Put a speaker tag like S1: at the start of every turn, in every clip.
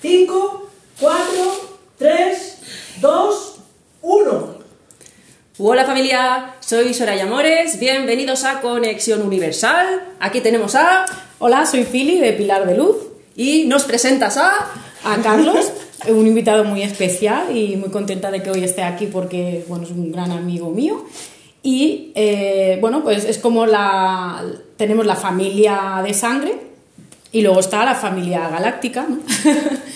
S1: 5, 4, 3, 2, 1.
S2: Hola familia, soy Soraya Amores, bienvenidos a Conexión Universal. Aquí tenemos a...
S3: Hola, soy Fili de Pilar de Luz.
S2: Y nos presentas a...
S3: A Carlos, un invitado muy especial y muy contenta de que hoy esté aquí porque bueno, es un gran amigo mío. Y eh, bueno, pues es como la. Tenemos la familia de sangre y luego está la familia galáctica, ¿no?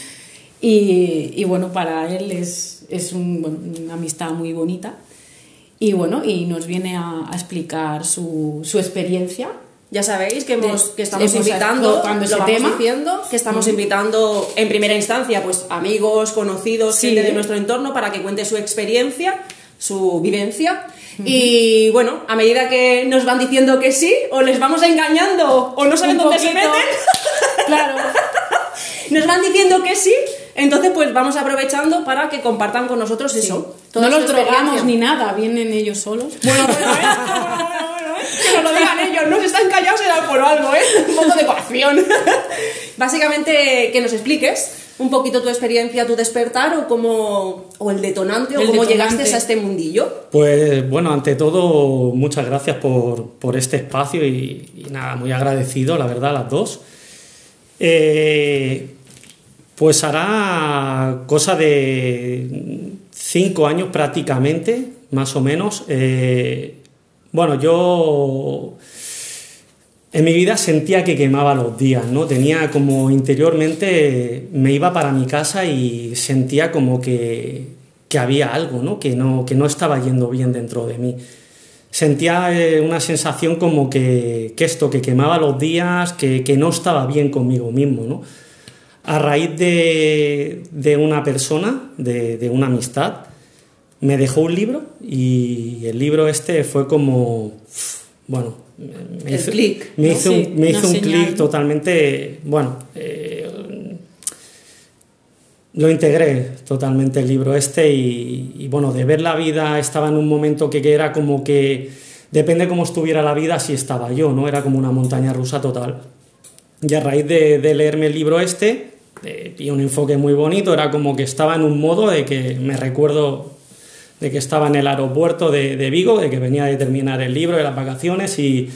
S3: y, y, bueno, para él es, es un, bueno, una amistad muy bonita. Y bueno, y nos viene a, a explicar su, su experiencia
S2: ya sabéis que, hemos, que estamos invitando, cuando lo vamos diciendo, que estamos invitando en primera instancia pues amigos, conocidos, gente de nuestro entorno para que cuente su experiencia, su vivencia. Y bueno, a medida que nos van diciendo que sí, o les vamos engañando, o no saben dónde se meten.
S3: Claro.
S2: nos van diciendo que sí, entonces pues vamos aprovechando para que compartan con nosotros eso.
S3: No los drogamos ni nada, vienen ellos solos.
S2: Bueno, bueno, bueno, que no lo digan ellos, no se están callados será por algo, ¿eh? Un poco de coacción. Básicamente, que nos expliques un poquito tu experiencia, tu despertar o cómo o el detonante o cómo llegaste a este mundillo.
S4: Pues bueno, ante todo, muchas gracias por, por este espacio y, y, nada, muy agradecido, la verdad, a las dos. Eh, pues hará cosa de cinco años prácticamente, más o menos. Eh, bueno, yo en mi vida sentía que quemaba los días, ¿no? Tenía como interiormente, me iba para mi casa y sentía como que, que había algo, ¿no? Que, ¿no? que no estaba yendo bien dentro de mí. Sentía eh, una sensación como que, que, esto, que quemaba los días, que, que, no estaba bien conmigo mismo, ¿no? A raíz de, de una persona, de, de una amistad, me dejó un libro y el libro este fue como, bueno,
S2: me hizo, click,
S4: me hizo sí, me hizo un clic totalmente, bueno, eh, lo integré totalmente el libro este y, y, bueno, de ver la vida estaba en un momento que, que era como que, depende cómo estuviera la vida, así estaba yo, ¿no? Era como una montaña rusa total. Y a raíz de, de leerme el libro este, eh, y un enfoque muy bonito, era como que estaba en un modo de que me recuerdo de que estaba en el aeropuerto de, de, Vigo, de que venía de terminar el libro de las vacaciones y,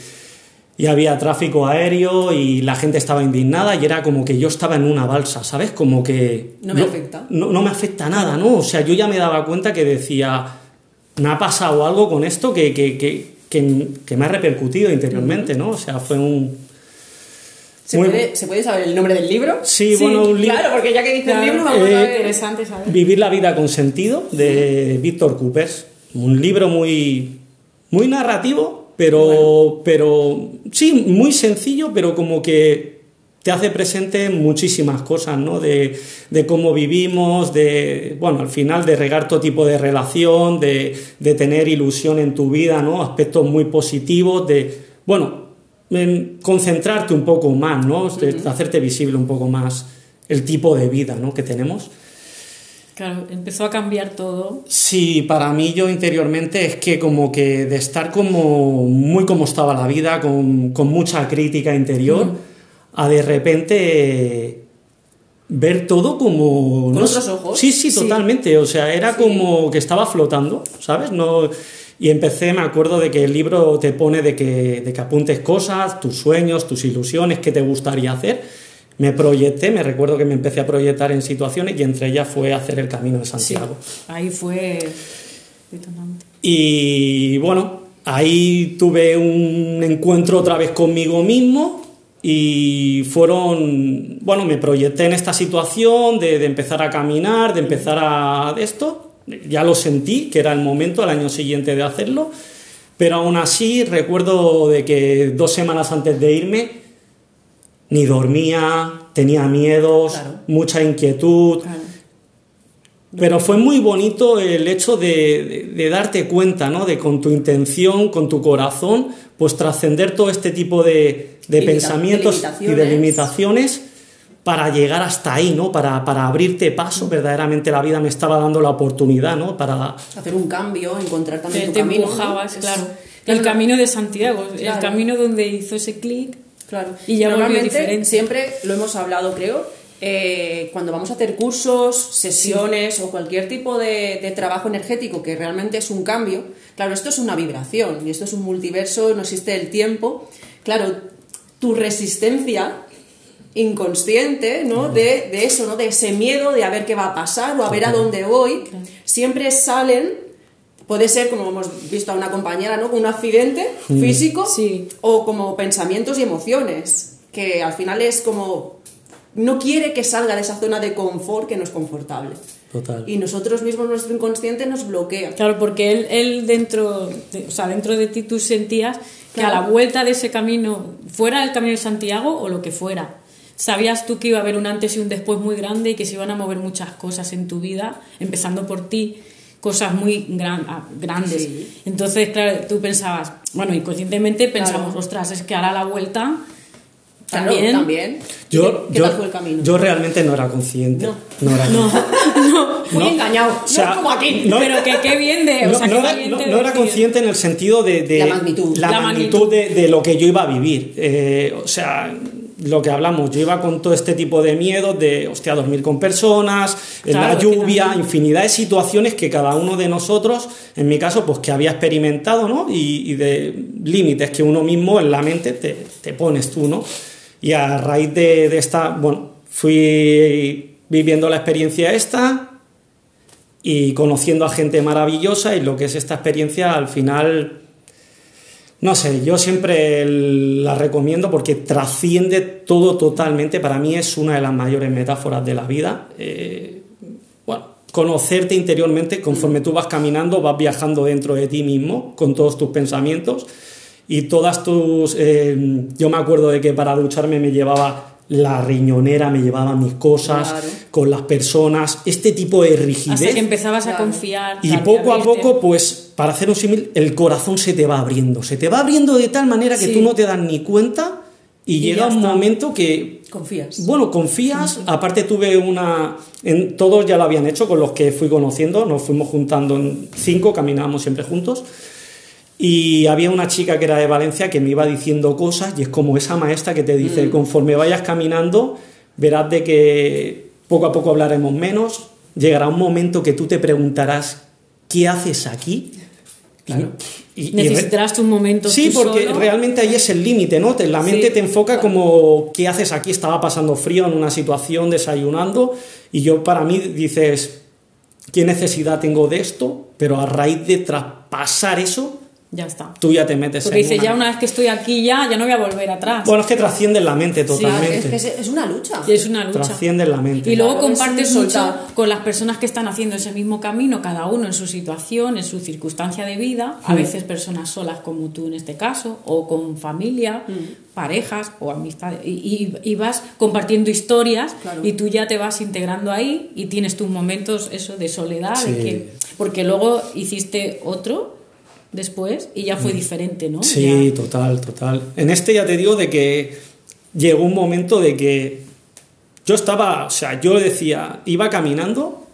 S4: y, había tráfico aéreo y la gente estaba indignada y era como que yo estaba en una balsa, ¿sabes? Como que...
S2: No me no, afecta.
S4: No, no, me afecta nada, ¿no? O sea, yo ya me daba cuenta que decía, me ha pasado algo con esto que, que, que, que me ha repercutido interiormente, ¿no? O sea, fue un,
S2: ¿Se puede, ¿Se, puede, saber el nombre del libro?
S4: Sí, sí bueno, un
S2: libro. Claro, porque ya que dice claro, el libro, vamos eh, a ver.
S3: Interesante saber.
S4: Vivir la vida con sentido, de sí. Víctor Coopers. Un libro muy, muy narrativo, pero, bueno. pero sí, muy sencillo, pero como que te hace presente muchísimas cosas, ¿no? De, de cómo vivimos, de, bueno, al final de regar todo tipo de relación, de, de tener ilusión en tu vida, ¿no? Aspectos muy positivos, de, bueno, en concentrarte un poco más, ¿no? Uh -huh. Hacerte visible un poco más el tipo de vida ¿no? que tenemos.
S3: Claro, empezó a cambiar todo.
S4: Sí, para mí yo interiormente es que como que de estar como muy como estaba la vida, con, con mucha crítica interior, uh -huh. a de repente ver todo como...
S2: ¿Con no, otros ojos?
S4: Sí, sí, totalmente. O sea, era sí. como que estaba flotando, ¿sabes? No y empecé, me acuerdo de que el libro te pone de que, de que apuntes cosas, tus sueños, tus ilusiones, qué te gustaría hacer. Me proyecté, me recuerdo que me empecé a proyectar en situaciones y entre ellas fue hacer el Camino de Santiago.
S3: Sí, ahí fue detonante.
S4: Y bueno, ahí tuve un encuentro otra vez conmigo mismo y fueron, bueno, me proyecté en esta situación de, de empezar a caminar, de empezar a esto ya lo sentí, que era el momento al año siguiente de hacerlo, pero aún así recuerdo de que dos semanas antes de irme ni dormía, tenía miedos, claro. mucha inquietud. Claro. Pero fue muy bonito el hecho de, de, de, darte cuenta, ¿no? De con tu intención, con tu corazón, pues trascender todo este tipo de, de pensamientos y de limitaciones para llegar hasta ahí, ¿no? Para, para abrirte paso, verdaderamente la vida me estaba dando la oportunidad, ¿no? Para
S2: hacer un cambio, encontrar también
S3: te,
S2: tu
S3: te
S2: camino.
S3: empujabas, ¿no? claro. El camino de Santiago, claro. el camino donde hizo ese clic.
S2: Claro.
S3: Y ya
S2: Normalmente, siempre lo hemos hablado, creo, eh, cuando vamos a hacer cursos, sesiones o cualquier tipo de, trabajo energético que realmente es un cambio, claro, esto es una vibración y esto es un multiverso, no existe el tiempo. Claro, tu resistencia inconsciente, ¿no? De, eso, ¿no? De ese miedo de a ver qué va a pasar o a ver a dónde voy, siempre salen puede ser, como hemos visto a una compañera, ¿no? Un accidente físico o como pensamientos y emociones, que al final es como no quiere que salga de esa zona de confort que no es confortable. Total. Y nosotros mismos, nuestro inconsciente nos bloquea.
S3: Claro, porque él, él dentro, de, o sea, dentro de ti tú sentías que a la vuelta de ese camino, fuera el camino de Santiago o lo que fuera, sabías tú que iba a haber un antes y un después muy grande y que se iban a mover muchas cosas en tu vida, empezando por ti, cosas muy ah, grandes. Entonces, claro, tú pensabas, bueno, inconscientemente pensamos, ostras, es que hará la vuelta
S2: también. también.
S4: Yo, ¿Qué, tal fue el camino? Yo realmente no era consciente. No,
S3: no
S4: era
S3: no, no,
S2: fui engañado. O sea, no como aquí.
S3: pero que qué bien de. O sea,
S4: no, era, no, era, consciente en el sentido de. de
S2: la magnitud.
S4: La, magnitud, De, de, lo que yo iba a vivir. Eh, o sea, lo que hablamos, yo iba con todo este tipo de miedos de, hostia, dormir con personas, en la lluvia, infinidad de situaciones que cada uno de nosotros, en mi caso, pues que había experimentado, ¿no? Y, de límites que uno mismo en la mente te, te pones tú, ¿no? Y a raíz de, esta, bueno, fui viviendo la experiencia esta y conociendo a gente maravillosa y lo que es esta experiencia al final, no sé, yo siempre la recomiendo porque trasciende todo totalmente, para mí es una de las mayores metáforas de la vida. Eh, bueno, conocerte interiormente, conforme tú vas caminando, vas viajando dentro de ti mismo con todos tus pensamientos y todas tus... Eh, yo me acuerdo de que para ducharme me llevaba la riñonera, me llevaba mis cosas con las personas, este tipo de rigidez. Hasta
S3: que empezabas a confiar.
S4: Y poco a poco, pues, para hacer un símil, el corazón se te va abriendo. Se te va abriendo de tal manera que tú no te das ni cuenta y, llega un momento que...
S2: Confías.
S4: Bueno, confías. Aparte tuve una... En, todos ya lo habían hecho con los que fui conociendo. Nos fuimos juntando en cinco, caminábamos siempre juntos. Y había una chica que era de Valencia que me iba diciendo cosas y es como esa maestra que te dice, mm. conforme vayas caminando, verás de que poco a poco hablaremos menos, llegará un momento que tú te preguntarás, ¿qué haces aquí?
S3: Y, Necesitarás un momento.
S4: Sí, porque realmente ahí es el límite, ¿no? La mente te enfoca como, ¿qué haces aquí? Estaba pasando frío en una situación, desayunando, y yo para mí dices, ¿qué necesidad tengo de esto? Pero a raíz de traspasar eso,
S3: ya está.
S4: Tú ya te metes
S3: Porque dices, ya una vez que estoy aquí ya, ya no voy a volver atrás.
S4: Bueno, es que trasciende la mente totalmente.
S2: es, una lucha.
S3: es una lucha.
S4: Trasciende la mente.
S3: Y luego compartes mucho con las personas que están haciendo ese mismo camino, cada uno en su situación, en su circunstancia de vida, a mm. veces personas solas como tú en este caso, o con familia, mm. parejas o amistades. Y, vas compartiendo historias y tú ya te vas integrando ahí y tienes tus momentos eso de soledad, que, porque luego hiciste otro después y ya fue mm. diferente, ¿no?
S4: Sí, total, total. En este ya te digo de que llegó un momento de que yo estaba, o sea, yo decía, iba caminando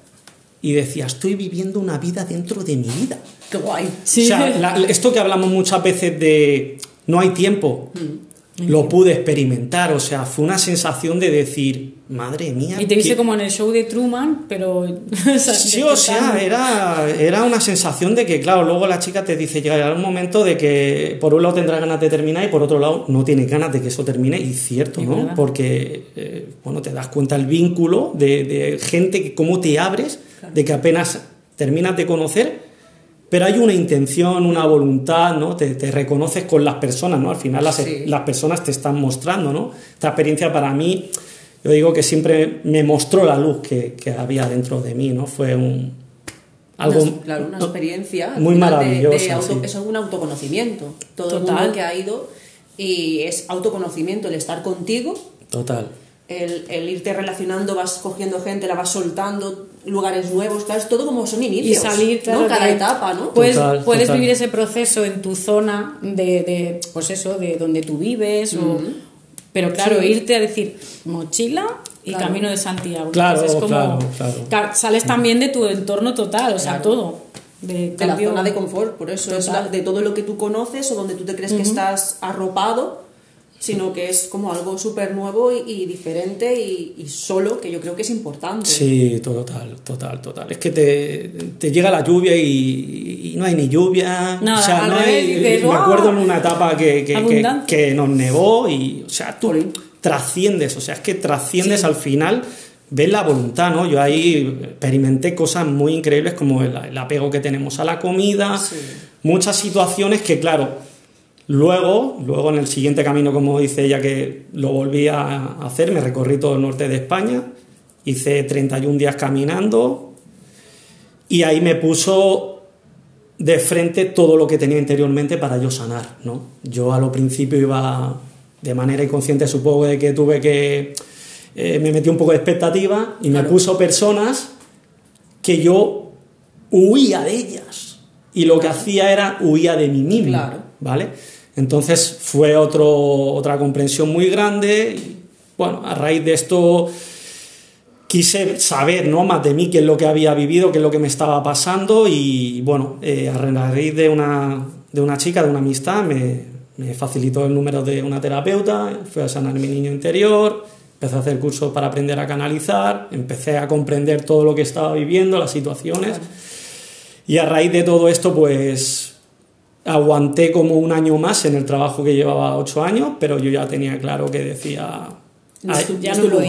S4: y decía, estoy viviendo una vida dentro de mi vida.
S2: Qué guay.
S4: Sí. O sea, esto que hablamos muchas veces de no hay tiempo. Mm lo pude experimentar, o sea, fue una sensación de decir, madre mía.
S3: Y te viste como en el show de Truman, pero...
S4: sí, o sea, era, era una sensación de que, claro, luego la chica te dice, llegará un momento de que por un lado tendrás ganas de terminar y por otro lado no tienes ganas de que eso termine, y cierto, ¿no? Porque, eh, bueno, te das cuenta el vínculo de, gente, que cómo te abres, de que apenas terminas de conocer pero hay una intención, una voluntad, ¿no? Te, reconoces con las personas, ¿no? Al final las, las, personas te están mostrando, ¿no? Esta experiencia para mí, yo digo que siempre me mostró la luz que, que había dentro de mí, ¿no? Fue un...
S2: Algo, claro, una experiencia
S4: muy maravillosa.
S2: Es un autoconocimiento. Todo el mundo que ha ido y es autoconocimiento, el estar contigo.
S4: Total
S2: el, irte relacionando, vas cogiendo gente, la vas soltando, lugares nuevos, claro, es todo como son inicios.
S3: Y salir,
S2: claro, Cada etapa, ¿no?
S3: Puedes, puedes vivir ese proceso en tu zona de, de pues eso, de donde tú vives, o, pero claro, irte a decir mochila y camino de Santiago.
S4: Claro, es como,
S3: Sales también de tu entorno total, o sea, todo.
S2: De, la zona de confort, por eso es de todo lo que tú conoces o donde tú te crees que estás arropado sino que es como algo súper nuevo y, diferente y, solo, que yo creo que es importante.
S4: Sí, total, total, total. Es que te, llega la lluvia y, no hay ni lluvia. o sea, no hay, me acuerdo en una etapa que, que, nos nevó y, o sea, tú trasciendes, o sea, es que trasciendes al final ves la voluntad, ¿no? Yo ahí experimenté cosas muy increíbles como el, apego que tenemos a la comida, muchas situaciones que, claro, luego, luego en el siguiente camino, como dice ella, que lo volví a hacer, me recorrí todo el norte de España, hice 31 días caminando y ahí me puso de frente todo lo que tenía interiormente para yo sanar, ¿no? Yo a lo principio iba de manera inconsciente, supongo de que tuve que eh, me metí un poco de expectativa y me puso personas que yo huía de ellas. Y lo que hacía era huía de mí mismo. ¿Vale? Entonces fue otro, otra comprensión muy grande. bueno, a raíz de esto quise saber ¿no? más de mí, qué es lo que había vivido, qué es lo que me estaba pasando. Y bueno, eh, a raíz de una, de una chica, de una amistad, me, me facilitó el número de una terapeuta, fui a sanar mi niño interior Empecé a hacer cursos para aprender a canalizar, empecé a comprender todo lo que estaba viviendo, las situaciones. Y a raíz de todo esto, pues aguanté como un año más en el trabajo que llevaba ocho años, pero yo ya tenía claro que decía, hay, ya no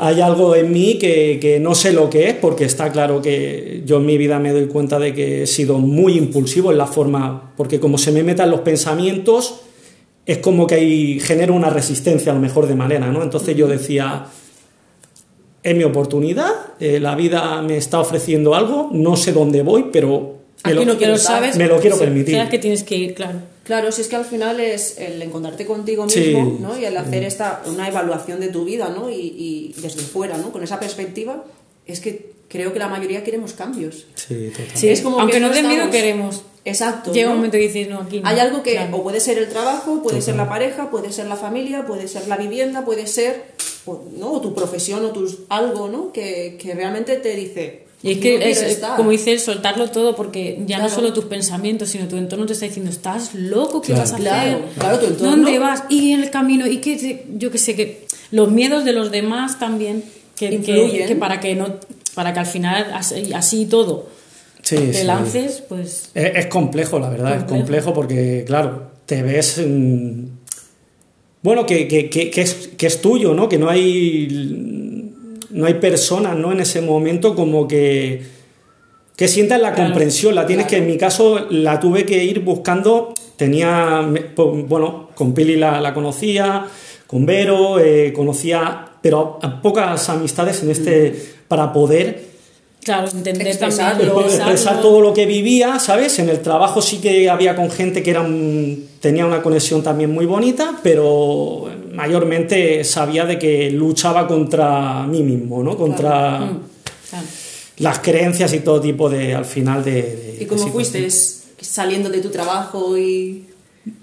S4: hay algo en mí que, que, no sé lo que es, porque está claro que yo en mi vida me doy cuenta de que he sido muy impulsivo en la forma, porque como se me metan los pensamientos, es como que ahí genera una resistencia a lo mejor de manera, ¿no? Entonces yo decía, es mi oportunidad, eh, la vida me está ofreciendo algo, no sé dónde voy, pero
S2: me lo, no quiero, sabes,
S4: me lo quiero permitir.
S3: Sabes que tienes que ir, claro.
S2: Claro, si es que al final es el encontrarte contigo mismo, ¿no? Y el hacer esta, una evaluación de tu vida, ¿no? Y, y desde fuera, ¿no? Con esa perspectiva, es que creo que la mayoría queremos cambios.
S4: Sí, total.
S3: Sí, es como Aunque no den miedo, queremos.
S2: Exacto.
S3: Llega un momento que dices, no, aquí no.
S2: Hay algo que o puede ser el trabajo, puede ser la pareja, puede ser la familia, puede ser la vivienda, puede ser o, ¿no? tu profesión o tus, algo ¿no? que, que realmente te dice,
S3: y es que, es, como dices, soltarlo todo, porque ya no solo tus pensamientos, sino tu entorno te está diciendo, estás loco, ¿qué vas a hacer?
S2: Claro, tu entorno.
S3: ¿Dónde vas? Y en el camino, y que yo que sé, que los miedos de los demás también, que, que, que, para que no para que al final así, así todo te lances, pues...
S4: Es, complejo, la verdad, es complejo porque, claro, te ves... bueno, que, que, que, es, que es tuyo, ¿no? Que no hay... No hay personas, ¿no? En ese momento como que... Que sientas la comprensión, la tienes que, en mi caso, la tuve que ir buscando. Tenía, bueno, con Pili la, la conocía, con Vero, eh, conocía, pero a pocas amistades en este, mm. para poder
S3: Claro, entender
S4: expresar, expresar todo lo que vivía, ¿sabes? En el trabajo sí que había con gente que era tenía una conexión también muy bonita, pero mayormente sabía de que luchaba contra mí mismo, ¿no? Contra mm, las creencias y todo tipo de, al final, de...
S2: ¿Y cómo fuiste saliendo de tu trabajo y...?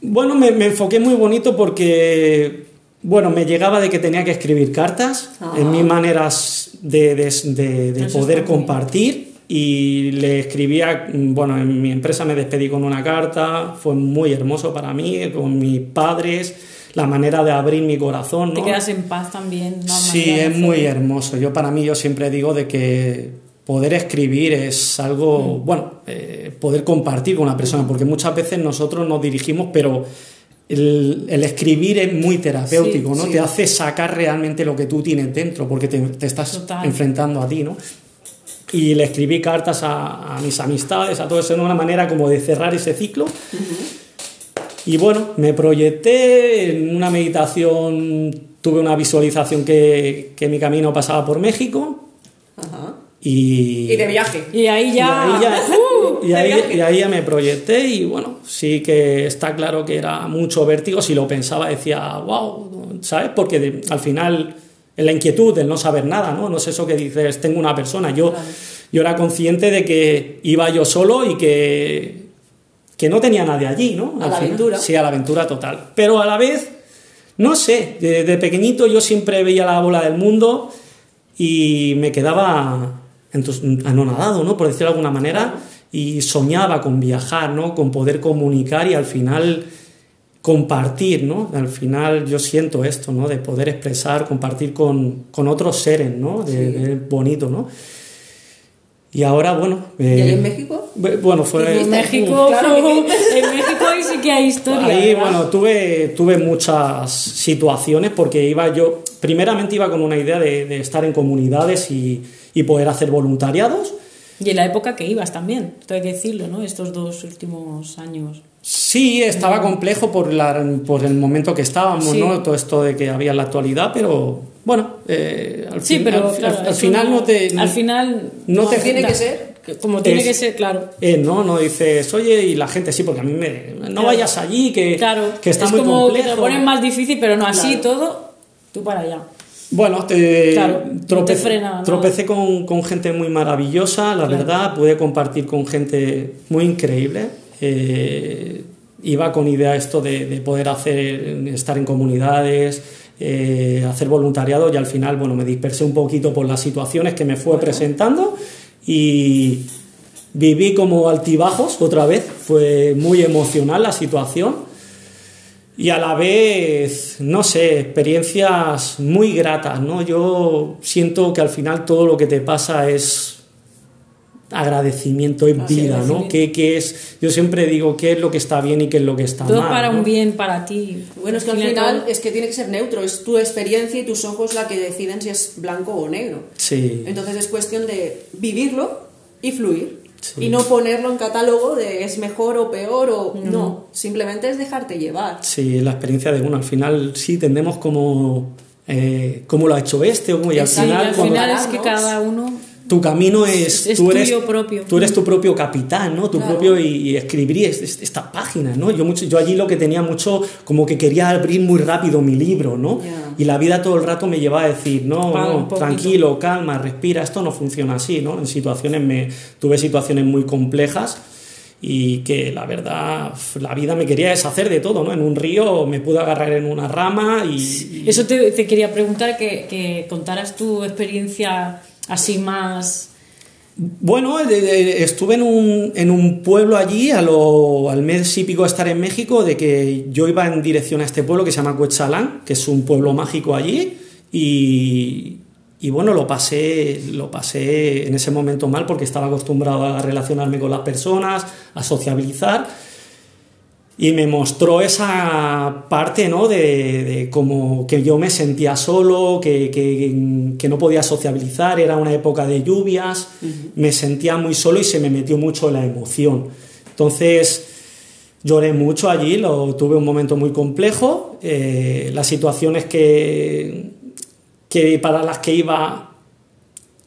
S4: Bueno, me, me enfoqué muy bonito porque bueno, me llegaba de que tenía que escribir cartas en mis maneras de, poder compartir y le escribía, bueno, en mi empresa me despedí con una carta, fue muy hermoso para mí, con mis padres, la manera de abrir mi corazón.
S3: Te quedas en paz también.
S4: ¿no? Sí, es muy hermoso. Yo para mí, yo siempre digo de que poder escribir es algo, mm. bueno, eh, poder compartir con una persona, porque muchas veces nosotros nos dirigimos, pero el, escribir es muy terapéutico, ¿no? Te hace sacar realmente lo que tú tienes dentro, porque te, estás enfrentando a ti, ¿no? Y le escribí cartas a, mis amistades, a todo eso, en una manera como de cerrar ese ciclo. Y bueno, me proyecté en una meditación, tuve una visualización que, que mi camino pasaba por México. Y,
S2: y, de viaje.
S3: Y ahí ya.
S4: Y ahí ya, y ahí, ya me proyecté y bueno, sí que está claro que era mucho vértigo. Si lo pensaba, decía, wow, ¿sabes? Porque al final, en la inquietud, el no saber nada, ¿no? No es eso que dices, tengo una persona. Yo, yo era consciente de que iba yo solo y que, que no tenía nadie allí, ¿no?
S2: a la aventura.
S4: Sí, a la aventura total. Pero a la vez, no sé, de, de pequeñito yo siempre veía la bola del mundo y me quedaba anonadado, ¿no? Por decirlo de alguna manera, y soñaba con viajar, ¿no? Con poder comunicar y al final compartir, ¿no? Al final yo siento esto, ¿no? De poder expresar, compartir con, con otros seres, ¿no? De, bonito, ¿no? Y ahora, bueno...
S2: Eh, ¿Y ahí en México?
S4: Bueno, fue...
S3: En México, claro, en México ahí sí que hay historia.
S4: Ahí, bueno, tuve, tuve muchas situaciones porque iba yo... Primeramente iba con una idea de, de estar en comunidades y, y poder hacer voluntariados.
S3: Y en la época que ibas también, esto hay que decirlo, ¿no? Estos dos últimos años.
S4: Sí, estaba complejo por, la, por el momento que estábamos, ¿no? Todo esto de que había en la actualidad, pero bueno, eh, al,
S3: sí, pero,
S4: al, final no te...
S3: Al final
S2: no, te tiene que ser
S3: como tiene que ser, claro.
S4: Eh, no, no dices, oye, y la gente sí, porque a mí me. No vayas allí, que,
S3: claro,
S4: que está
S3: es
S4: muy
S3: como
S4: complejo.
S3: que te ponen más difícil, pero no así todo, tú para allá.
S4: Bueno, te,
S3: Claro,
S4: trope-
S3: te frena, ¿no?
S4: tropecé con, con gente muy maravillosa, la verdad, pude compartir con gente muy increíble. Eh, iba con idea esto de, de poder hacer, estar en comunidades, eh, hacer voluntariado y al final, bueno, me dispersé un poquito por las situaciones que me fue presentando y viví como altibajos otra vez, fue muy emocional la situación y a la vez, no sé, experiencias muy gratas, ¿no? Yo siento que al final todo lo que te pasa es agradecimiento en vida, ¿no? ¿Qué, qué es? Yo siempre digo qué es lo que está bien y qué es lo que está
S3: Todo
S4: mal.
S3: para
S4: ¿no?
S3: un bien para ti.
S2: Bueno, es que al final es que tiene que ser neutro, es tu experiencia y tus ojos la que deciden si es blanco o negro.
S4: Sí.
S2: Entonces es cuestión de vivirlo y fluir.
S4: Sí.
S2: Y no ponerlo en catálogo de es mejor o peor o no. Simplemente es dejarte llevar.
S4: Sí, la experiencia de uno. Al final sí tendemos como eh, cómo lo ha hecho este o cómo y al
S2: Exacto,
S3: Y
S4: final,
S3: al
S4: cuando-
S3: final es que cada uno
S4: tu camino es,
S3: Es
S4: tú eres
S3: propio.
S4: tú eres tu propio capitán no tu
S2: Claro.
S4: propio y, y escribir es- es- esta página no yo mucho yo allí lo que tenía mucho como que quería abrir muy rápido mi libro no y la vida todo el rato me llevaba a decir no no tranquilo calma respira esto no funciona así no en situaciones me tuve situaciones muy complejas y que la verdad la vida me quería deshacer de todo no en un río me pude agarrar en una rama y, y-
S3: Eso te, te quería preguntar, que, que contaras tu experiencia así más...
S4: Bueno, eh, estuve en un, en un pueblo allí a al mes y pico de estar en México, de que yo iba en dirección a este pueblo que se llama Cuetzalan, que es un pueblo mágico allí, y, y bueno, lo pasé, lo pasé en ese momento mal porque estaba acostumbrado a relacionarme con las personas, a sociabilizar, y me mostró esa parte, ¿no? De, de como que yo me sentía solo, que, que- que no podía sociabilizar, era una época de lluvias, me sentía muy solo y se me metió mucho la emoción. Entonces lloré mucho allí, lo, tuve un momento muy complejo, eh, las situaciones que, que para las que iba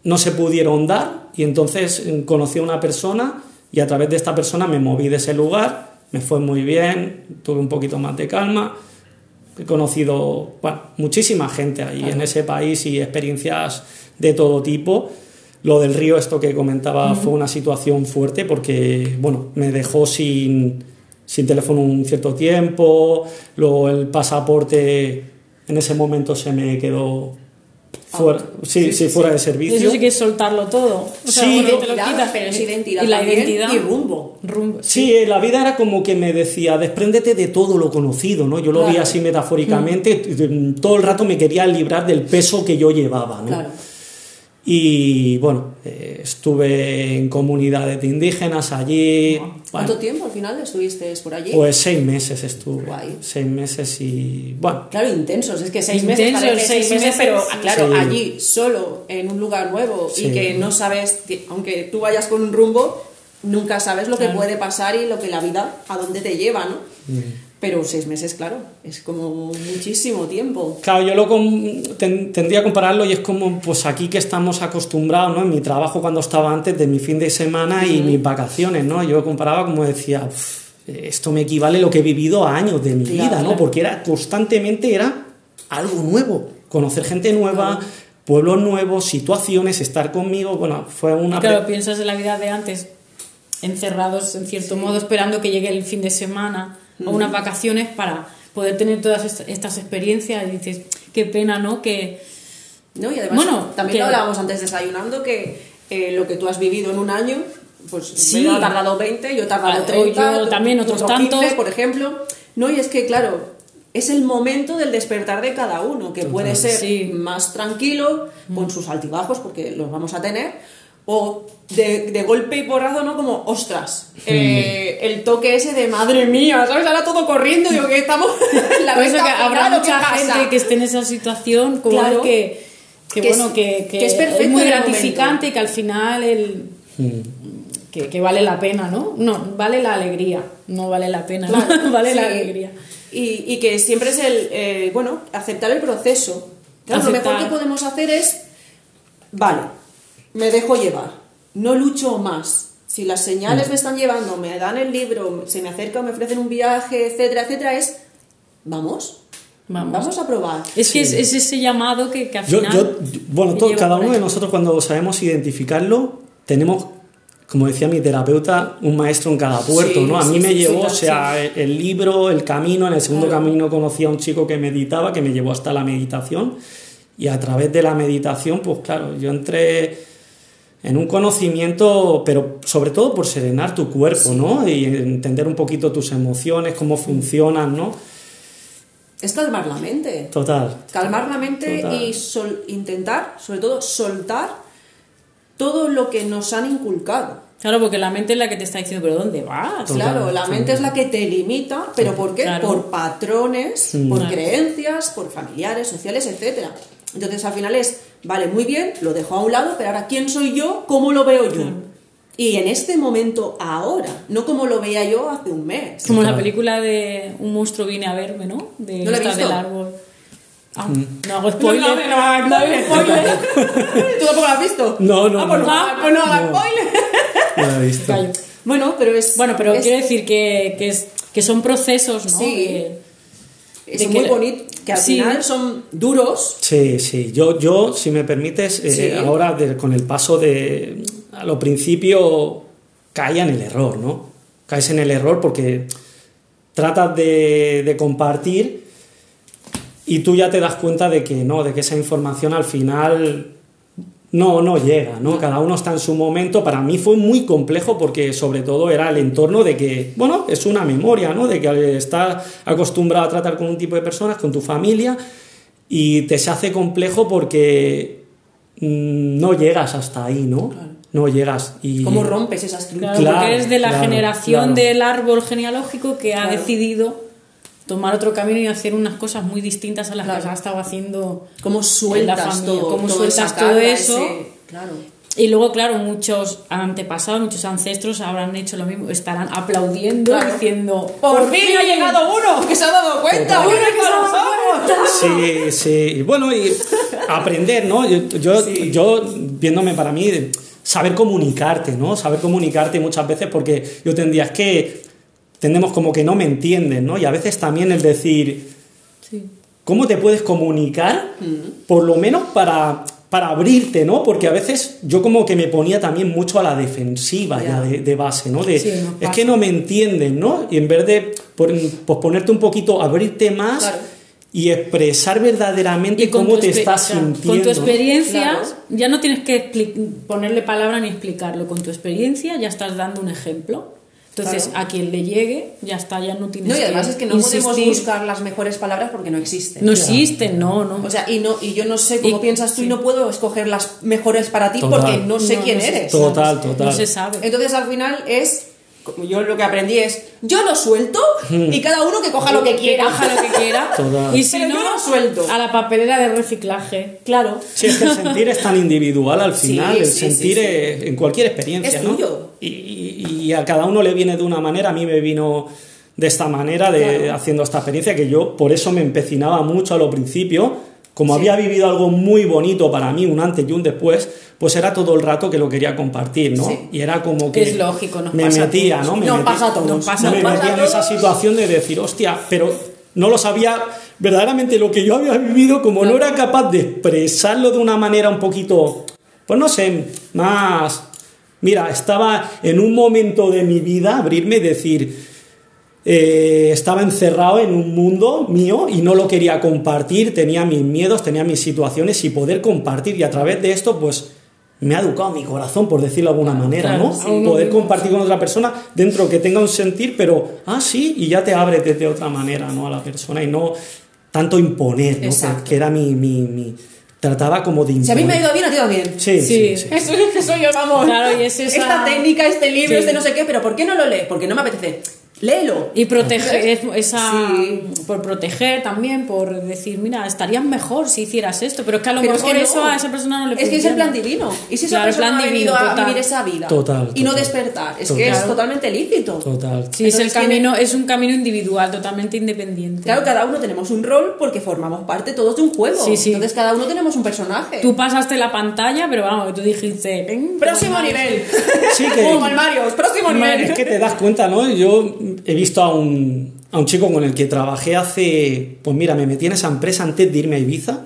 S4: no se pudieron dar y entonces eh, conocí a una persona y a través de esta persona me moví de ese lugar, me fue muy bien, tuve un poquito más de calma, he conocido bueno, muchísima gente ahí en ese país y experiencias de todo tipo. Lo del río, esto que comentaba, fue una situación fuerte porque, bueno, me dejó sin, sin teléfono un cierto tiempo, luego el pasaporte en ese momento se me quedó fuera, sí, sí, fuera de servicio.
S3: Eso sí que es soltarlo todo. O sea,
S4: Sí,
S3: bueno, te lo
S2: Identidad,
S3: quitas,
S2: pero es identidad
S3: Y la identidad.
S2: y rumbo.
S3: Rumbo,
S4: Sí, la vida era como que me decía, despréndete de todo lo conocido, ¿no? Yo lo vi así metafóricamente, t- todo el rato me quería librar del peso que yo llevaba, ¿no?
S2: Claro.
S4: Y bueno, eh, estuve en comunidades de indígenas allí.
S2: ¿Cuánto
S4: bueno,
S2: tiempo al final estuviste por allí?
S4: Pues seis meses estuve.
S2: Guay.
S4: Seis meses y bueno,
S2: Claro, intensos, es que seis meses,
S3: Intensos,
S2: parece
S3: seis
S2: seis meses,
S3: meses,
S2: pero claro,
S4: sí.
S2: allí, solo, en un lugar nuevo
S4: Sí.
S2: y que no sabes, aunque tú vayas con un rumbo, nunca sabes lo que
S3: Claro.
S2: puede pasar y lo que la vida, a dónde te lleva, ¿no?
S4: Mm.
S2: Pero seis meses, claro, es como muchísimo tiempo.
S4: Claro, yo lo com- ten- tendría que compararlo y es como pues aquí que estamos acostumbrados, ¿no? En mi trabajo cuando estaba antes de mi fin de semana y mis vacaciones, ¿no? Yo comparaba como decía, "Uf, esto me equivale a lo que he vivido a años de mi
S2: Claro,
S4: vida, ¿no?
S2: claro.
S4: Porque era constantemente era algo nuevo, conocer gente nueva, pueblos nuevos, situaciones, estar conmigo, bueno, fue una
S3: Y claro, piensas en la vida de antes, encerrados en cierto modo, esperando que llegue el fin de semana o unas vacaciones para poder tener todas est- estas experiencias y dices, qué pena, ¿no? Que
S2: ¿no? Y además,
S3: Bueno,
S2: también
S3: que-
S2: lo hablábamos antes desayunando, que eh, lo que tú has vivido en un año, pues
S3: Sí.
S2: Ha tardado 20, yo he tardado
S3: Ah,
S2: 30,
S3: yo también, otros
S2: otro 15,
S3: tantos.
S2: por ejemplo. No, y es que, claro, es el momento del despertar de cada uno, que puede ser más tranquilo, con mm. sus altibajos, porque los vamos a tener, o de, golpe y porrazo, ¿no? Como, ostras, eh, el toque ese de madre mía, ¿sabes? Ahora todo corriendo, digo que estamos
S3: la Por eso que habrá mucha gente que esté en esa situación, como que, que, bueno, que, es, es, muy gratificante y que al final el, mm. que, vale la pena, ¿no? No, vale la alegría, no vale la pena, vale la alegría.
S2: Y, y, que siempre es el, eh, bueno, aceptar el proceso. Claro, lo mejor que podemos hacer es, vale, me dejo llevar, no lucho más. Si las señales mm. me están llevando, me dan el libro, se me acercan, me ofrecen un viaje, etcétera, etcétera, es vamos. Vamos, a probar.
S3: Es que es, ese llamado que, al final.
S4: bueno, cada uno de nosotros, cuando sabemos identificarlo, tenemos como decía mi terapeuta, un maestro en cada puerto, ¿no? A mí me llevó, o sea, el libro, el camino, en el segundo camino conocí a un chico que meditaba, que me llevó hasta la meditación, y a través de la meditación, pues claro, yo entré en un conocimiento, pero sobre todo por serenar tu cuerpo, ¿no? Y entender un poquito tus emociones, cómo funcionan, ¿no?
S2: Es calmar la mente.
S4: Total.
S2: Calmar la mente y intentar, sobre todo, soltar todo lo que nos han inculcado.
S3: Claro, porque la mente es la que te está diciendo, pero ¿dónde vas?
S2: claro, la mente es la que te limita, pero ¿por qué? Por patrones, por creencias, por familiares, sociales, etcétera. Entonces al final es, vale, muy bien, lo dejo a un lado, pero ahora ¿quién soy yo? ¿Cómo lo veo yo? Y en este momento, ahora, no como lo veía yo hace un mes.
S3: Como la película de Un monstruo viene a verme, ¿no? De
S2: ¿No la he del
S3: árbol. Ah, mm. no hago spoiler. No,
S2: no, no, no, hago spoiler. ¿Tú tampoco lo has visto?
S4: No, no.
S2: Ah, pues no, ah, pues no hagas spoiler.
S4: No lo he visto.
S2: Bueno, pero es.
S3: Bueno, pero quiero decir que, que, es, que son procesos, ¿no?
S2: Sí. es muy bonito, que al final son duros.
S4: Sí, sí. Yo, yo si me permites, eh, ahora con el paso de. A lo principio caía en el error, ¿no? Caes en el error porque tratas de, de compartir y tú ya te das cuenta de que no, de que esa información al final no, no llega, ¿no? Cada uno está en su momento. Para mí fue muy complejo porque sobre todo era el entorno de que, bueno, es una memoria, ¿no? De que estás acostumbrado a tratar con un tipo de personas, con tu familia, y te se hace complejo porque mm, no llegas hasta ahí, ¿no? No llegas. Y...
S2: ¿Cómo rompes esas estructura?
S3: Claro, porque eres de la generación del árbol genealógico que ha decidido tomar otro camino y hacer unas cosas muy distintas a las que has estado haciendo
S2: cómo sueltas todo
S3: cómo sueltas todo eso. claro. y luego claro muchos antepasados muchos ancestros habrán hecho lo mismo estarán aplaudiendo diciendo
S2: por, fin ha llegado uno que se ha dado cuenta uno que se ha dado cuenta
S4: sí sí. Bueno y aprender no yo, yo viéndome para mí saber comunicarte no saber comunicarte muchas veces porque yo tendría es que tendemos como que no me entienden, ¿no? Y a veces también el decir, ¿cómo te puedes comunicar? Mm. Por lo menos para, para abrirte, ¿no? Porque a veces yo como que me ponía también mucho a la defensiva ya de, base, ¿no? De, es que no me entienden, ¿no? Y en vez de pues, ponerte un poquito, abrirte más... Y expresar verdaderamente cómo te estás sintiendo.
S3: Con tu experiencia, ya no tienes que ponerle palabra ni explicarlo. Con tu experiencia ya estás dando un ejemplo entonces, a quien le llegue, ya está, ya no tienes
S2: No, y además es que no podemos buscar las mejores palabras porque no existen.
S3: No existen, no, no.
S2: O sea, y, no, y yo no sé cómo piensas tú y no puedo escoger las mejores para ti porque no sé quién eres.
S4: Total, total.
S3: No se sabe.
S2: Entonces, al final es yo lo que aprendí es, yo lo suelto hmm. y cada uno que coja lo que quiera.
S3: Coja lo que quiera. Y si no,
S2: lo suelto.
S3: A la papelera de reciclaje. Claro.
S4: Sí, es que el sentir es tan individual al final, el sentir en cualquier experiencia.
S2: Es tuyo.
S4: Y, a cada uno le viene de una manera, a mí me vino de esta manera, de, haciendo esta experiencia, que yo por eso me empecinaba mucho a lo principio. Como había vivido algo muy bonito para mí, un antes y un después, pues era todo el rato que lo quería compartir, ¿no? Y era como que
S3: es lógico,
S4: me metía, ¿no? Me
S2: no pasa
S4: me metía en esa situación de decir, hostia, pero no lo sabía verdaderamente lo que yo había vivido, como no era capaz de expresarlo de una manera un poquito, pues no sé, más... Mira, estaba en un momento de mi vida abrirme y decir, eh, estaba encerrado en un mundo mío y no lo quería compartir, tenía mis miedos, tenía mis situaciones y poder compartir y a través de esto pues me ha educado mi corazón, por decirlo de alguna manera, ¿no? Poder compartir con otra persona dentro que tenga un sentir, pero, ah, sí, y ya te abre de otra manera, ¿no? A la persona y no tanto imponer, ¿no? Que era mi, mi, mi trataba como de imponer.
S2: Si a mí me ha ido bien, a ti.
S4: Sí, sí.
S2: sí, Eso es que soy yo, vamos. Claro, y es esa... Esta técnica, este libro, este no sé qué, pero ¿por qué no lo lees? Porque no me apetece léelo.
S3: Y proteger, esa, por proteger también, por decir, mira, estarías mejor si hicieras esto, pero es que a lo mejor eso a esa persona no le
S2: Es que es el plan divino. Y si esa persona ha venido a vivir esa vida
S4: total,
S2: y no despertar, es que es totalmente lícito.
S4: Total.
S3: Sí, es el camino, es un camino individual, totalmente independiente.
S2: Claro, cada uno tenemos un rol porque formamos parte todos de un juego. Sí, sí. Entonces cada uno tenemos un personaje.
S3: Tú pasaste la pantalla, pero vamos, tú dijiste,
S2: próximo nivel. Sí, que, Como Mario, próximo nivel.
S4: Es que te das cuenta, ¿no? Yo he visto a un, a un chico con el que trabajé hace, pues mira, me metí en esa empresa antes de irme a Ibiza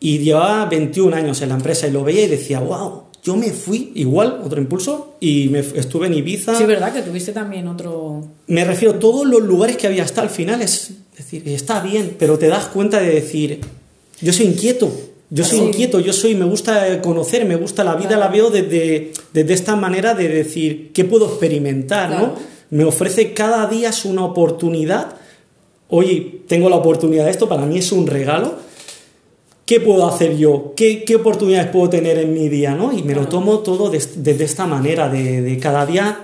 S4: y llevaba 21 años en la empresa y lo veía y decía, wow, yo me fui igual, otro impulso, y me estuve en Ibiza.
S3: Sí, verdad que tuviste también otro...
S4: Me refiero a todos los lugares que había hasta el final, es decir, está bien, pero te das cuenta de decir, yo soy inquieto, yo soy inquieto, yo soy, me gusta conocer, me gusta la vida, la veo desde, desde esta manera de decir, ¿qué puedo experimentar, no? Me ofrece cada día es una oportunidad. Oye, tengo la oportunidad de esto, para mí es un regalo. ¿Qué puedo hacer yo? ¿Qué, qué oportunidades puedo tener en mi día? ¿no? Y me lo tomo todo desde esta manera, de, cada día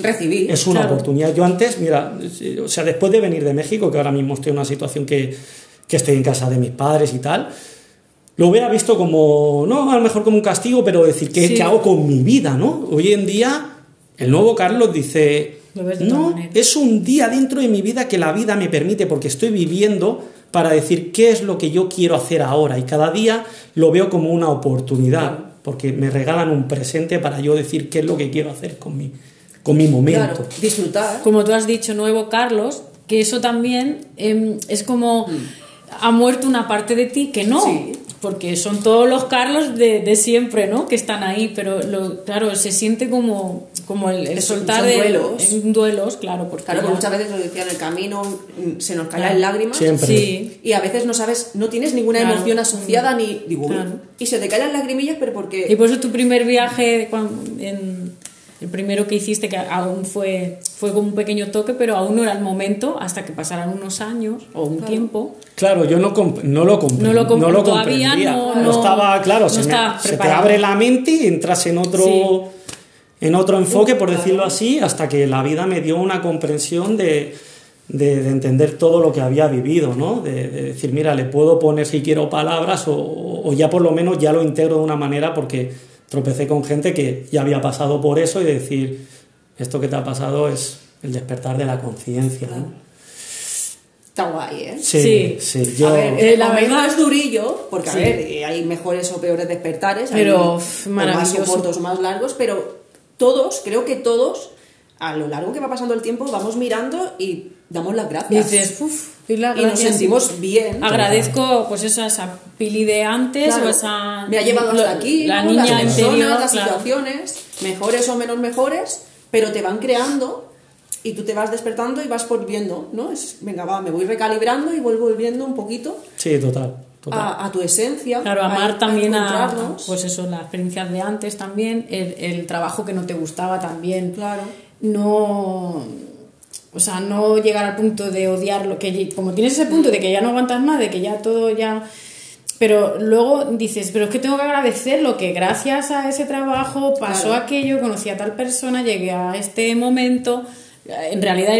S2: recibir.
S4: Es una oportunidad. Yo antes, mira, o sea, después de venir de México, que ahora mismo estoy en una situación que, que estoy en casa de mis padres y tal, lo hubiera visto como, no, a lo mejor como un castigo, pero decir, ¿qué, ¿qué hago con mi vida? ¿no? Hoy en día, el nuevo Carlos dice, no, es un día dentro de mi vida que la vida me permite porque estoy viviendo para decir qué es lo que yo quiero hacer ahora y cada día lo veo como una oportunidad porque me regalan un presente para yo decir qué es lo que quiero hacer con mi, con mi momento.
S2: disfrutar.
S3: Como tú has dicho, nuevo Carlos, que eso también em, es como mm. ha muerto una parte de ti que no porque son todos los Carlos de, de, siempre, ¿no? Que están ahí, pero lo, claro, se siente como, como el, soltar de
S2: duelos.
S3: En duelos, claro. Porque
S2: claro, muchas veces lo decía en el camino, mm, se nos caen lágrimas.
S4: Siempre.
S2: Sí. Y a veces no sabes, no tienes ninguna emoción asociada ni. Digo, y se te caen las lagrimillas, pero porque.
S3: Y por eso tu primer viaje en el primero que hiciste, que aún fue, fue como un pequeño toque, pero aún no era el momento hasta que pasaran unos años o un tiempo.
S4: Claro, yo no, no lo comprendí. No lo, no lo todavía no, estaba, claro, se, te abre la mente y entras en otro, en otro enfoque, por decirlo así, hasta que la vida me dio una comprensión de, de, entender todo lo que había vivido, ¿no? De, decir, mira, le puedo poner si quiero palabras o, o ya por lo menos ya lo integro de una manera porque tropecé con gente que ya había pasado por eso y decir, esto que te ha pasado es el despertar de la conciencia. ¿no?
S2: Está guay, ¿eh?
S4: Sí, sí.
S2: Yo... A ver, eh, la verdad es durillo, porque a ver, eh, hay mejores o peores despertares,
S3: pero
S2: hay más cortos o más largos, pero todos, creo que todos, a lo largo que va pasando el tiempo, vamos mirando y damos las gracias.
S3: Y dices, uff,
S2: y, nos sentimos bien.
S3: Agradezco pues esa, esa pili de antes o esa...
S2: Me ha llevado hasta aquí, la niña las personas, las situaciones, mejores o menos mejores, pero te van creando y tú te vas despertando y vas volviendo, ¿no? Es, venga, va, me voy recalibrando y vuelvo volviendo un poquito.
S4: Sí, total.
S2: A, tu esencia.
S3: Claro, amar también a, pues eso, las experiencias de antes también, el, el trabajo que no te gustaba también.
S2: Claro.
S3: No o sea, no llegar al punto de odiarlo, que como tienes ese punto de que ya no aguantas más, de que ya todo ya... Pero luego dices, pero es que tengo que agradecer lo que gracias a ese trabajo pasó aquello, conocí a tal persona, llegué a este momento. En realidad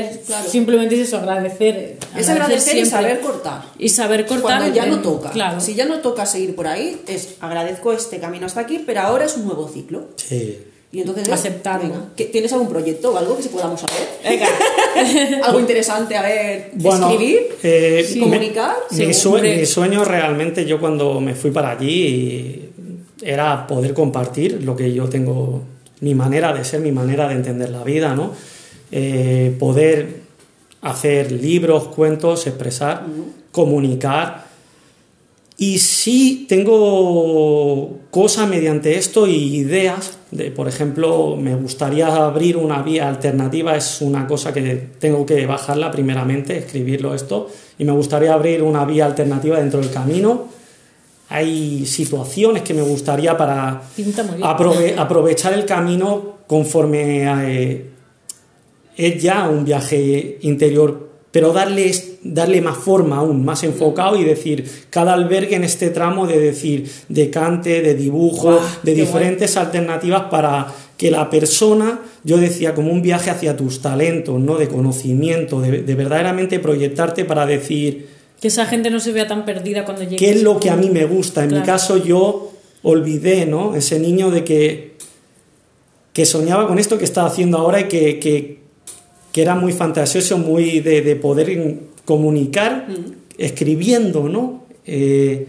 S3: simplemente es eso, agradecer.
S2: Es agradecer y saber cortar.
S3: Y saber cortar.
S2: Cuando ya no toca. Claro. Si ya no toca seguir por ahí, es agradezco este camino hasta aquí, pero ahora es un nuevo ciclo.
S4: Sí.
S2: Y entonces,
S3: aceptarlo.
S2: ¿Tienes algún proyecto o algo que se podamos saber? Venga. algo interesante, a ver, escribir, eh, comunicar.
S4: mi, sueño realmente, yo cuando me fui para allí, era poder compartir lo que yo tengo, mi manera de ser, mi manera de entender la vida, ¿no? Eh, poder hacer libros, cuentos, expresar, comunicar. Y sí tengo cosas mediante esto y ideas. De, por ejemplo, me gustaría abrir una vía alternativa, es una cosa que tengo que bajarla primeramente, escribirlo esto, y me gustaría abrir una vía alternativa dentro del camino. Hay situaciones que me gustaría para aprovechar el camino conforme eh, es ya un viaje interior, pero darle, darle más forma aún, más enfocado y decir, cada albergue en este tramo de decir, de cante, de dibujo, de diferentes alternativas para que la persona, yo decía, como un viaje hacia tus talentos, ¿no? De conocimiento, de, de verdaderamente proyectarte para decir,
S3: que esa gente no se vea tan perdida cuando llegue.
S4: ¿Qué es lo que a mí me gusta? En mi caso yo olvidé, ¿no? Ese niño de que, que soñaba con esto que está haciendo ahora y que, que, era muy fantasioso, muy de, poder comunicar escribiendo, ¿no? Eh,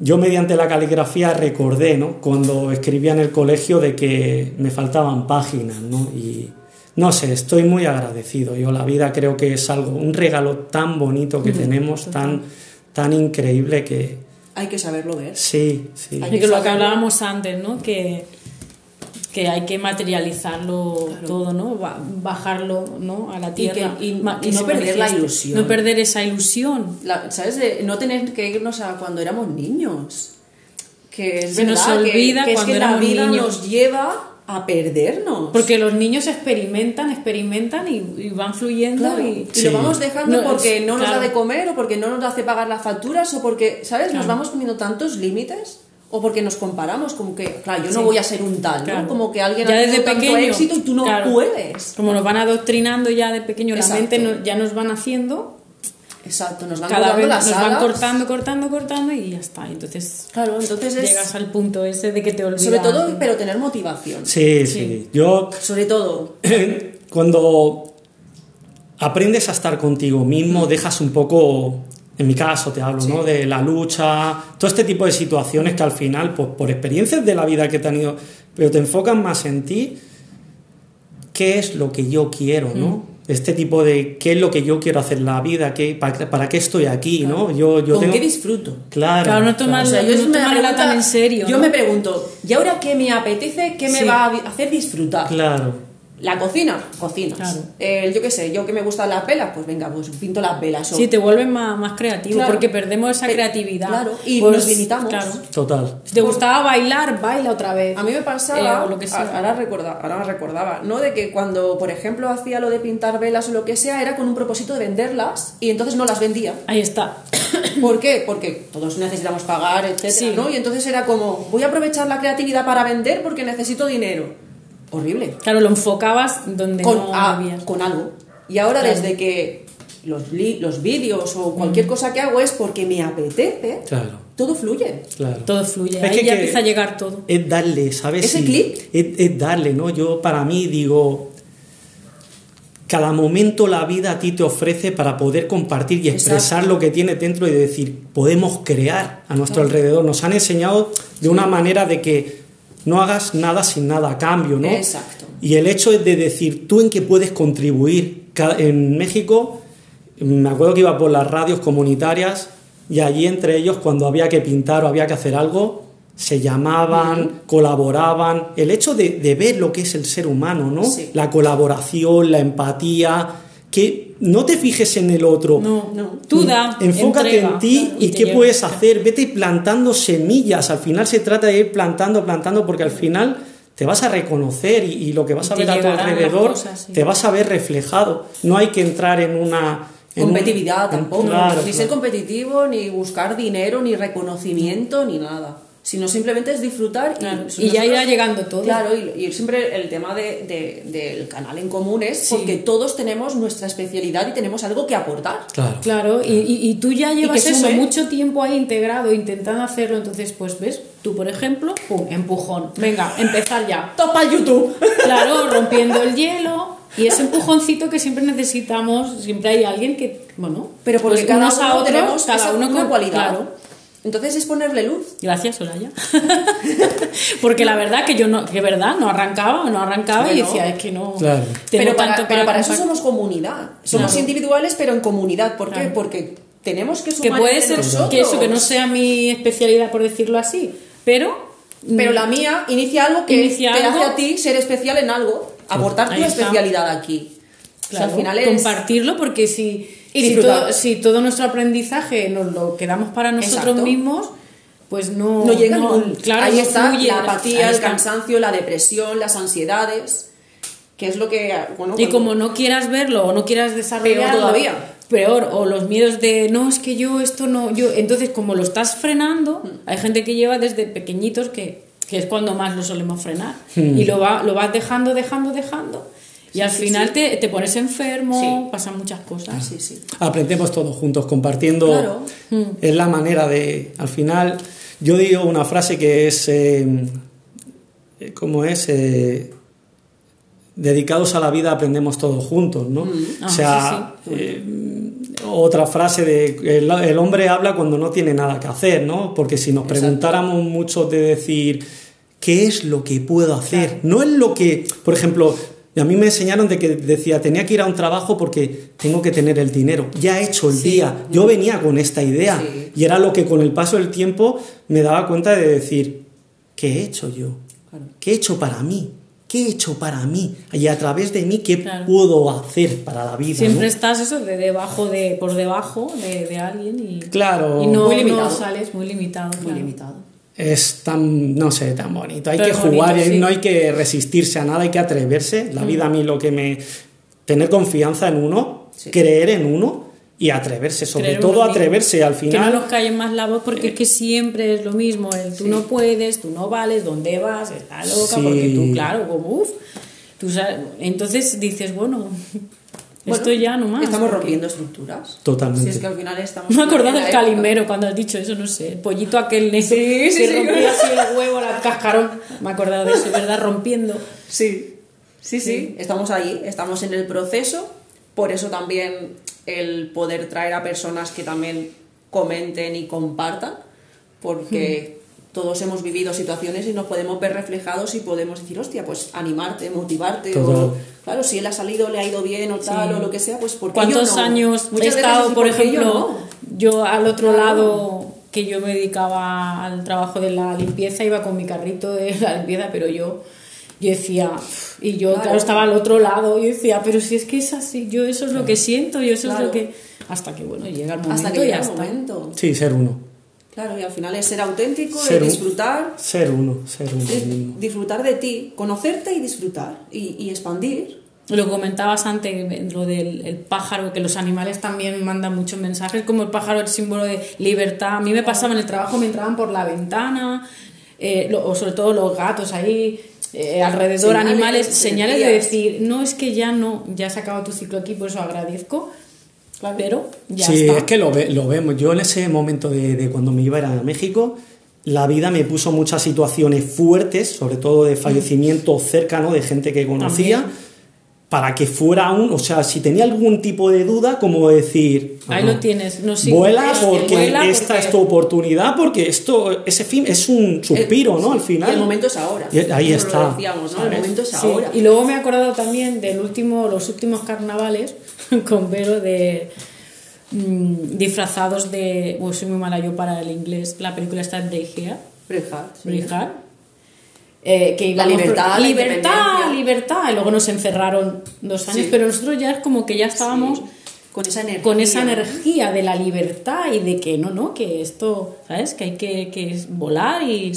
S4: yo mediante la caligrafía recordé, ¿no? Cuando escribía en el colegio de que me faltaban páginas, ¿no? Y, no sé, estoy muy agradecido. Yo la vida creo que es algo, un regalo tan bonito que tenemos, tan, tan increíble que...
S2: Hay que saberlo ver.
S4: Sí, sí.
S3: Hay que, lo que hablábamos antes, ¿no? Que, que hay que materializarlo todo, ¿no? Bajarlo ¿no? a la tierra.
S2: Y, no perder la ilusión.
S3: No perder esa ilusión.
S2: ¿Sabes? no tener que irnos a cuando éramos niños. Que es
S3: Se nos olvida
S2: que,
S3: cuando
S2: es que la vida nos lleva a perdernos.
S3: Porque los niños experimentan, experimentan y, van fluyendo y,
S2: lo vamos dejando porque no nos da de comer o porque no nos hace pagar las facturas o porque, ¿sabes? Nos vamos poniendo tantos límites o porque nos comparamos como que, claro, yo no voy a ser un tal, ¿no? Como que alguien
S3: ya ha desde pequeño,
S2: éxito y tú no puedes.
S3: Como nos van adoctrinando ya de pequeño, la mente ya nos van haciendo
S2: Exacto, nos van
S3: Cada vez nos van cortando, cortando, cortando y ya está. Entonces,
S2: claro, entonces
S3: llegas al punto ese de que te olvidas.
S2: Sobre todo, pero tener motivación.
S4: Sí, sí. Yo.
S2: Sobre todo.
S4: Cuando aprendes a estar contigo mismo, dejas un poco. En mi caso te hablo, ¿no? De la lucha, todo este tipo de situaciones que al final, pues, por experiencias de la vida que he tenido, pero te enfocan más en ti, qué es lo que yo quiero, ¿no? Mm este tipo de qué es lo que yo quiero hacer en la vida, qué, para, qué estoy aquí, ¿no?
S2: Yo, yo ¿Con qué disfruto?
S4: Claro.
S3: Claro, no tomarlo no tan en serio.
S2: Yo me pregunto, ¿y ahora qué me apetece? ¿Qué me va a hacer disfrutar?
S4: Claro.
S2: La cocina, cocinas. yo qué sé, yo que me gustan las velas, pues venga, pues pinto las velas.
S3: Sí, te vuelven más, más creativo, porque perdemos esa creatividad.
S2: Claro, y pues, nos limitamos.
S4: Total.
S3: Si te gustaba bailar, baila otra vez.
S2: A mí me pasaba, eh, lo que sea. ahora, recordaba, ahora recordaba, ¿no? De que cuando, por ejemplo, hacía lo de pintar velas o lo que sea, era con un propósito de venderlas y entonces no las vendía.
S3: Ahí está.
S2: ¿Por qué? Porque todos necesitamos pagar, etcétera, ¿no? Y entonces era como, voy a aprovechar la creatividad para vender porque necesito dinero horrible.
S3: Claro, lo enfocabas donde
S2: con,
S3: no
S2: había. Con algo. Y ahora desde que los, los vídeos o cualquier mm. cosa que hago es porque me apetece,
S4: claro.
S2: todo fluye.
S4: Claro.
S3: Todo fluye. Ahí ya empieza a llegar todo.
S4: Es darle, ¿sabes?
S2: Ese clic.
S4: Es, darle, ¿no? Yo para mí digo, cada momento la vida a ti te ofrece para poder compartir y expresar lo que tiene dentro y decir, podemos crear a nuestro alrededor. Nos han enseñado de una manera de que no hagas nada sin nada a cambio, ¿no?
S2: Exacto.
S4: Y el hecho es de decir, tú en qué puedes contribuir. En México, me acuerdo que iba por las radios comunitarias y allí entre ellos, cuando había que pintar o había que hacer algo, se llamaban, colaboraban. El hecho de, ver lo que es el ser humano, ¿no? La colaboración, la empatía, que no te fijes en el otro.
S3: No, no. Tú da.
S4: Enfócate en ti y, qué puedes hacer. Vete plantando semillas. Al final se trata de ir plantando, plantando, porque al final te vas a reconocer y, lo que vas a ver a tu alrededor te vas a ver reflejado. No hay que entrar en una
S2: competitividad tampoco. ni ser competitivo, ni buscar dinero, ni reconocimiento, ni nada sino simplemente es disfrutar
S3: y, ya irá llegando todo.
S2: Claro, y, siempre el tema de, del canal en común es porque todos tenemos nuestra especialidad y tenemos algo que aportar.
S4: Claro,
S3: claro y, tú ya llevas eso mucho tiempo ahí integrado, intentando hacerlo, entonces pues ves, tú por ejemplo, pum, empujón, venga, empezar ya.
S2: Topa YouTube.
S3: Claro, rompiendo el hielo. Y ese empujoncito que siempre necesitamos, siempre hay alguien que, bueno,
S2: pero porque pues cada uno a otros, tenemos cada uno con cualidad. Claro. Entonces es ponerle luz.
S3: Gracias, Soraya. Porque la verdad que yo no, que verdad, no arrancaba, no arrancaba y decía, es que no.
S2: Pero, para, pero para eso somos comunidad. Somos individuales, pero en comunidad. ¿Por qué? Porque tenemos que sumar
S3: Que puede ser que eso, que no sea mi especialidad, por decirlo así, pero.
S2: Pero la mía inicia algo que te hace a ti ser especial en algo, aportar tu especialidad aquí.
S3: al final es... Compartirlo porque si, si, todo, si, todo, nuestro aprendizaje nos lo quedamos para nosotros mismos, pues no...
S2: No llega Claro, Ahí está la apatía, el cansancio, la depresión, las ansiedades, que es lo que...
S3: Bueno, y como no quieras verlo o no quieras desarrollarlo... todavía. Peor, o los miedos de, no, es que yo esto no... yo Entonces, como lo estás frenando, mm. hay gente que lleva desde pequeñitos que, que es cuando más lo solemos frenar. Mm. Y lo, va, lo vas dejando, dejando, dejando y al final Te, te, pones enfermo, pasan muchas cosas.
S4: Aprendemos todos juntos, compartiendo. Es la manera de. Al final, yo digo una frase que es. Eh, ¿Cómo es? Eh, dedicados a la vida aprendemos todos juntos, ¿no? Mm. o sea, ah, eh, otra frase de el, hombre habla cuando no tiene nada que hacer, ¿no? Porque si nos preguntáramos mucho de decir qué es lo que puedo hacer, no es lo que, por ejemplo, a mí me enseñaron de que decía, tenía que ir a un trabajo porque tengo que tener el dinero. Ya he hecho el día. Yo venía con esta idea. Y era lo que con el paso del tiempo me daba cuenta de decir, ¿qué he hecho yo? ¿Qué he hecho para mí? ¿Qué he hecho para mí? Y a través de mí, ¿qué puedo hacer para la vida?
S3: Siempre estás eso de debajo de, por debajo de, alguien y,
S4: claro.
S3: y no, muy limitado. sales muy limitado.
S2: Muy limitado
S4: es tan, no sé, tan bonito. Hay que jugar, y no hay que resistirse a nada, hay que atreverse. La mm. vida a mí lo que me... Tener confianza en uno, creer en uno y atreverse, sobre todo atreverse al final.
S3: Que no nos calle más la voz porque es que siempre es lo mismo, el tú no puedes, tú no vales, ¿dónde vas? Está loca, porque tú, claro, como uff. Entonces dices, bueno, esto ya no más.
S2: Estamos rompiendo estructuras.
S4: Totalmente.
S2: Si es que al final estamos.
S3: Me he acordado del calimero cuando has dicho eso, no sé. El pollito aquel negro sí, sí, que rompía así el huevo, el cascarón. Me he acordado de eso, ¿verdad? Rompiendo.
S2: Sí. Sí, sí. Estamos ahí, estamos en el proceso. Por eso también el poder traer a personas que también comenten y compartan. Porque. Todos hemos vivido situaciones y nos podemos ver reflejados y podemos decir, hostia, pues animarte, motivarte. O, claro, si él ha salido, le ha ido bien o tal, o lo que sea, pues ¿por
S3: ¿Cuántos años he estado, por ejemplo, yo, al otro lado que yo me dedicaba al trabajo de la limpieza, iba con mi carrito de la limpieza, pero yo yo decía, y yo claro. estaba al otro lado, y decía, pero si es que es así, yo eso es lo que siento, yo eso es lo que... Hasta que, bueno, llega el momento Hasta que llega el momento.
S4: Sí, ser uno.
S2: Claro, y al final es ser auténtico, ser disfrutar.
S4: ser uno, ser uno.
S2: disfrutar de ti, conocerte y disfrutar y, expandir.
S3: Lo comentabas antes, lo del pájaro, que los animales también mandan muchos mensajes, como el pájaro, el símbolo de libertad. A mí me pasaba en el trabajo, me entraban por la ventana, eh, o sobre todo los gatos ahí, eh, alrededor, animales, señales de decir, no es que ya no, ya se acaba tu ciclo aquí, por eso agradezco pero ya
S4: sí, es que lo, lo, vemos. Yo en ese momento de, cuando me iba a, ir a México, la vida me puso muchas situaciones fuertes, sobre todo de fallecimiento cercano de gente que conocía. Para que fuera aún, o sea, si tenía algún tipo de duda, como decir.
S3: Ahí lo tienes, no
S4: Vuela porque esta es tu oportunidad, porque esto, ese fin es un suspiro, ¿no? Al final.
S2: el momento es ahora.
S4: ahí está.
S2: El momento es ahora.
S3: Y luego me he acordado también del último, los últimos carnavales con Vero de mm, disfrazados de. Uy, soy muy mala yo para el inglés. La película está en
S2: Braveheart.
S3: Eh, que
S2: la libertad,
S3: libertad, libertad. Y luego nos encerraron dos años, pero nosotros ya es como que ya estábamos.
S2: Con esa, energía.
S3: con esa energía de la libertad y de que no, no, que esto, ¿sabes? Que hay que, que volar y,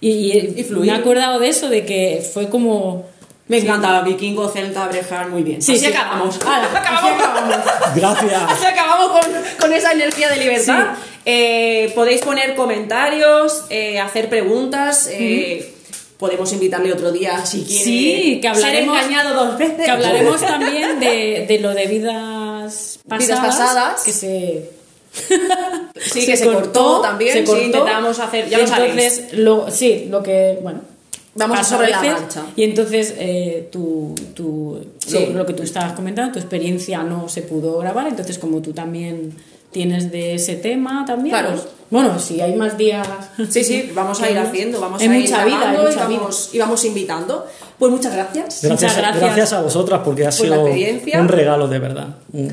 S3: y, y, me he acordado de eso, de que fue como
S2: me encanta Vikingo, Celta, Brejar, muy bien.
S3: Sí, así acabamos. acabamos.
S4: Gracias.
S2: Así acabamos con, esa energía de libertad. Eh, podéis poner comentarios, eh, hacer preguntas. Eh, podemos invitarle otro día si quiere.
S3: Sí, que hablaremos. dos veces. Que hablaremos también de, lo de vidas pasadas. Que se.
S2: sí, que se cortó, también. Se cortó. Sí, intentamos hacer. Ya lo
S3: entonces, lo, sí, lo que. Bueno
S2: Vamos sobre la marcha.
S3: Y entonces eh, tu, tu, lo, que tú estabas comentando, tu experiencia no se pudo grabar, entonces como tú también tienes de ese tema también.
S2: Claro.
S3: Pues, bueno, si hay más días.
S2: Sí, sí, vamos a ir haciendo, vamos a ir mucha vida, y, vamos, y vamos invitando. Pues muchas gracias.
S4: Gracias,
S2: gracias.
S4: gracias a vosotras porque ha sido un regalo de verdad.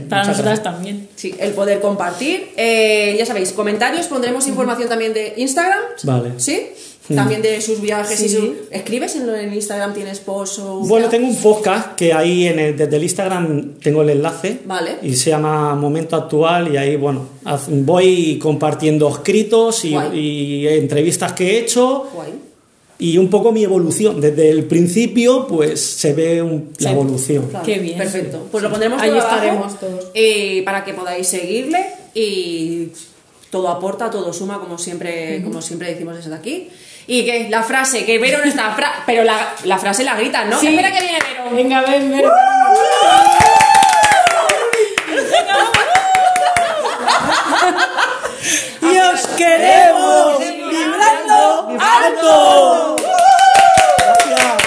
S3: Para nosotras también.
S2: Sí, el poder compartir. Eh, ya sabéis, comentarios, pondremos información también de Instagram.
S4: Vale.
S2: ¿Sí? También de sus viajes y su... ¿Escribes en, en Instagram? ¿Tienes post o...?
S4: Bueno, tengo un podcast que ahí en el- desde el Instagram tengo el enlace.
S2: Vale.
S4: Y se llama Momento Actual y ahí, bueno, voy compartiendo escritos y, y entrevistas que he hecho
S2: Guay.
S4: y un poco mi evolución. Desde el principio, pues se ve un- la
S3: Sí.
S4: evolución.
S2: Claro,
S3: Qué bien.
S2: Perfecto. Pues lo pondremos
S3: Ahí
S2: todo abajo,
S3: estaremos todos.
S2: eh, para que podáis seguirle y todo aporta, todo suma, como siempre, como siempre decimos desde aquí. Y que la frase, que Vero no está, fra- pero la, la frase la gritan, ¿no?
S3: Sí.
S2: Espera que viene Vero.
S3: Venga, ven, ven.
S1: ¡Y os queremos! ¡Vibrando alto! Gracias.